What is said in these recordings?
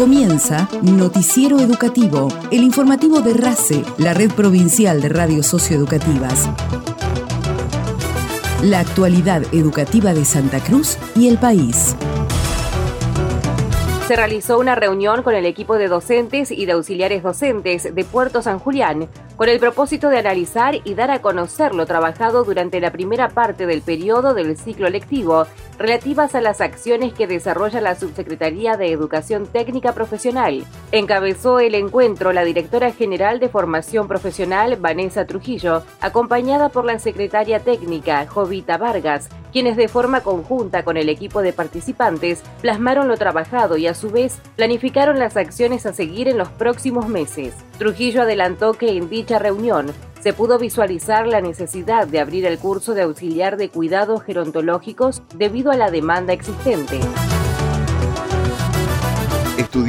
Comienza Noticiero Educativo, el informativo de RACE, la red provincial de radios socioeducativas. La actualidad educativa de Santa Cruz y el país se realizó una reunión con el equipo de docentes y de auxiliares docentes de Puerto San Julián con el propósito de analizar y dar a conocer lo trabajado durante la primera parte del periodo del ciclo lectivo relativas a las acciones que desarrolla la Subsecretaría de Educación Técnica Profesional. Encabezó el encuentro la directora general de Formación Profesional, Vanessa Trujillo, acompañada por la secretaria técnica, Jovita Vargas, quienes de forma conjunta con el equipo de participantes plasmaron lo trabajado y a su vez planificaron las acciones a seguir en los próximos meses. Trujillo adelantó que en dicha reunión se pudo visualizar la necesidad de abrir el curso de auxiliar de cuidados gerontológicos debido a la demanda existente.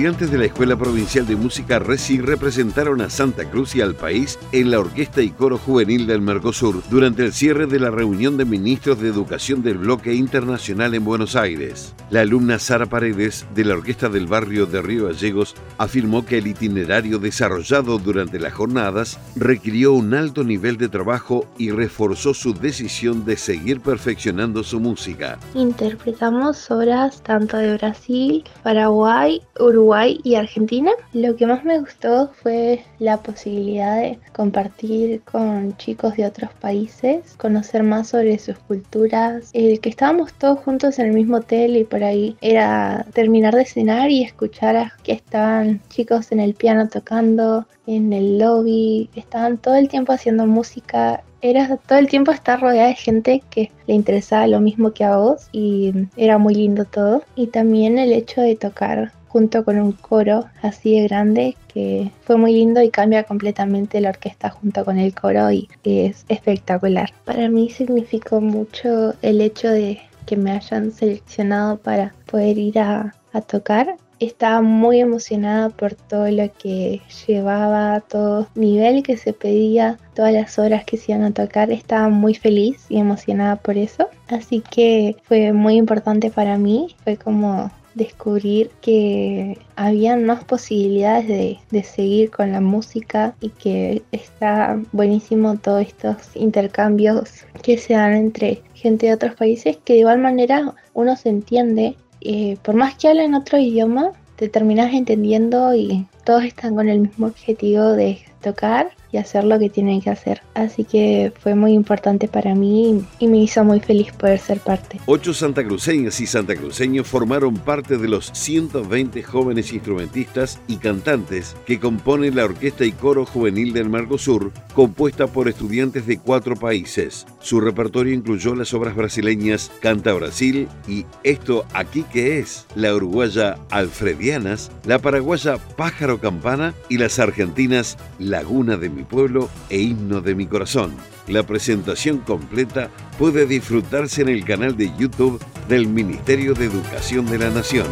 Estudiantes de la Escuela Provincial de Música RECI representaron a Santa Cruz y al país en la Orquesta y Coro Juvenil del Mercosur durante el cierre de la reunión de ministros de Educación del Bloque Internacional en Buenos Aires. La alumna Sara Paredes, de la Orquesta del Barrio de Río Gallegos, afirmó que el itinerario desarrollado durante las jornadas requirió un alto nivel de trabajo y reforzó su decisión de seguir perfeccionando su música. Interpretamos obras tanto de Brasil, Paraguay, Uruguay y Argentina. Lo que más me gustó fue la posibilidad de compartir con chicos de otros países, conocer más sobre sus culturas, el que estábamos todos juntos en el mismo hotel y por ahí era terminar de cenar y escuchar a que estaban chicos en el piano tocando, en el lobby, estaban todo el tiempo haciendo música era todo el tiempo estar rodeada de gente que le interesaba lo mismo que a vos y era muy lindo todo. Y también el hecho de tocar junto con un coro así de grande que fue muy lindo y cambia completamente la orquesta junto con el coro y es espectacular. Para mí significó mucho el hecho de que me hayan seleccionado para poder ir a, a tocar estaba muy emocionada por todo lo que llevaba, todo nivel que se pedía, todas las horas que se iban a tocar. Estaba muy feliz y emocionada por eso. Así que fue muy importante para mí. Fue como descubrir que habían más posibilidades de, de, seguir con la música y que está buenísimo todos estos intercambios que se dan entre gente de otros países que de igual manera uno se entiende eh, por más que hablen otro idioma te terminas entendiendo y todos están con el mismo objetivo de tocar y hacer lo que tienen que hacer. Así que fue muy importante para mí y me hizo muy feliz poder ser parte. Ocho santacruceñas y santacruceños formaron parte de los 120 jóvenes instrumentistas y cantantes que componen la Orquesta y Coro Juvenil del Mercosur, compuesta por estudiantes de cuatro países. Su repertorio incluyó las obras brasileñas Canta Brasil y Esto aquí que es, la uruguaya Alfredianas, la paraguaya Pájaro Campana y las argentinas Laguna de pueblo e himno de mi corazón. La presentación completa puede disfrutarse en el canal de YouTube del Ministerio de Educación de la Nación.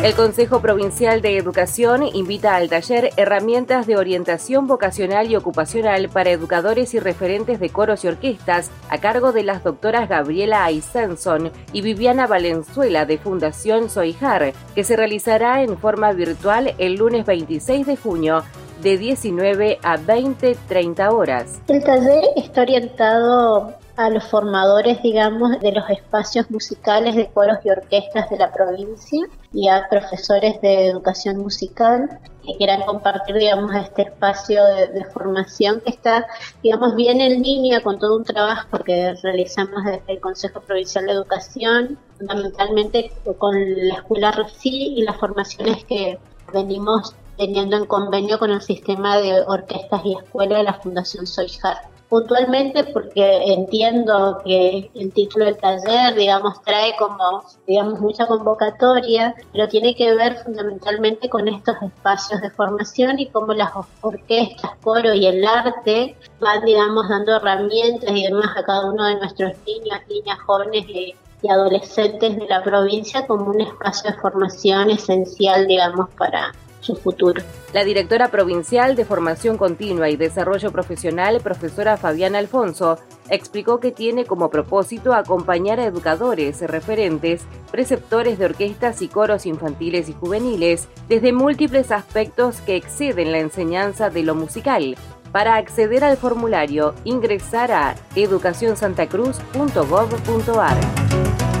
El Consejo Provincial de Educación invita al taller Herramientas de Orientación Vocacional y Ocupacional para Educadores y Referentes de Coros y Orquestas a cargo de las doctoras Gabriela Aysenson y Viviana Valenzuela de Fundación Soijar, que se realizará en forma virtual el lunes 26 de junio de 19 a 20, 30 horas. El taller está orientado a los formadores, digamos, de los espacios musicales de coros y orquestas de la provincia y a profesores de educación musical que quieran compartir, digamos, este espacio de, formación que está, digamos, bien en línea con todo un trabajo que realizamos desde el Consejo Provincial de Educación, fundamentalmente con la Escuela RECI y las formaciones que venimos teniendo en convenio con el sistema de orquestas y escuelas de la Fundación Soijar. Puntualmente porque entiendo que el título del taller, digamos, trae como, digamos, mucha convocatoria, pero tiene que ver fundamentalmente con estos espacios de formación y cómo las orquestas, coro y el arte van, digamos, dando herramientas y demás a cada uno de nuestros niños, niñas, jóvenes y, y adolescentes de la provincia como un espacio de formación esencial, digamos, para su futuro. La directora provincial de Formación Continua y Desarrollo Profesional, profesora Fabiana Alfonso, explicó que tiene como propósito acompañar a educadores, referentes, preceptores de orquestas y coros infantiles y juveniles desde múltiples aspectos que exceden la enseñanza de lo musical. Para acceder al formulario, ingresar a educacionsantacruz.gov.ar.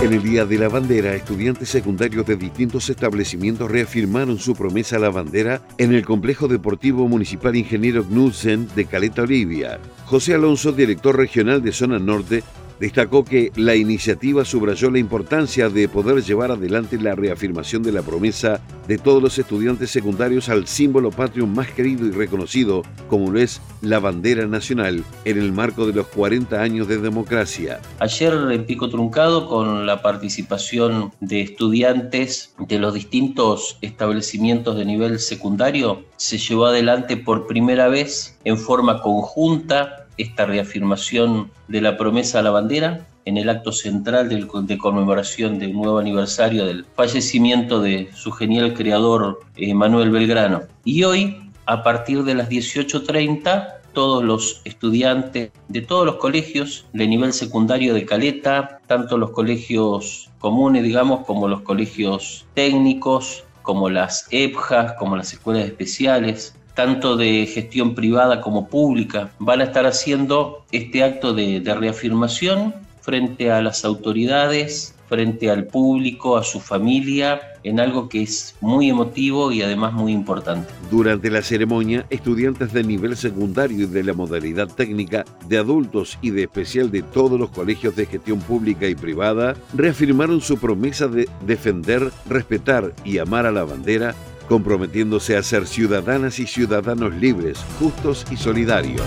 En el Día de la Bandera, estudiantes secundarios de distintos establecimientos reafirmaron su promesa a la bandera en el Complejo Deportivo Municipal Ingeniero Knudsen de Caleta Olivia. José Alonso, director regional de Zona Norte, Destacó que la iniciativa subrayó la importancia de poder llevar adelante la reafirmación de la promesa de todos los estudiantes secundarios al símbolo patrio más querido y reconocido, como lo es la bandera nacional, en el marco de los 40 años de democracia. Ayer en Pico Truncado, con la participación de estudiantes de los distintos establecimientos de nivel secundario, se llevó adelante por primera vez en forma conjunta esta reafirmación de la promesa a la bandera en el acto central de conmemoración del nuevo aniversario del fallecimiento de su genial creador eh, Manuel Belgrano. Y hoy, a partir de las 18.30, todos los estudiantes de todos los colegios de nivel secundario de Caleta, tanto los colegios comunes, digamos, como los colegios técnicos, como las EPJAs, como las escuelas especiales, tanto de gestión privada como pública, van a estar haciendo este acto de, reafirmación frente a las autoridades, frente al público, a su familia, en algo que es muy emotivo y además muy importante. Durante la ceremonia, estudiantes de nivel secundario y de la modalidad técnica, de adultos y de especial de todos los colegios de gestión pública y privada, reafirmaron su promesa de defender, respetar y amar a la bandera comprometiéndose a ser ciudadanas y ciudadanos libres, justos y solidarios.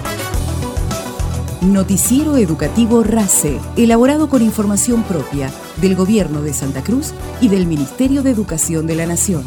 Noticiero Educativo RACE, elaborado con información propia del Gobierno de Santa Cruz y del Ministerio de Educación de la Nación.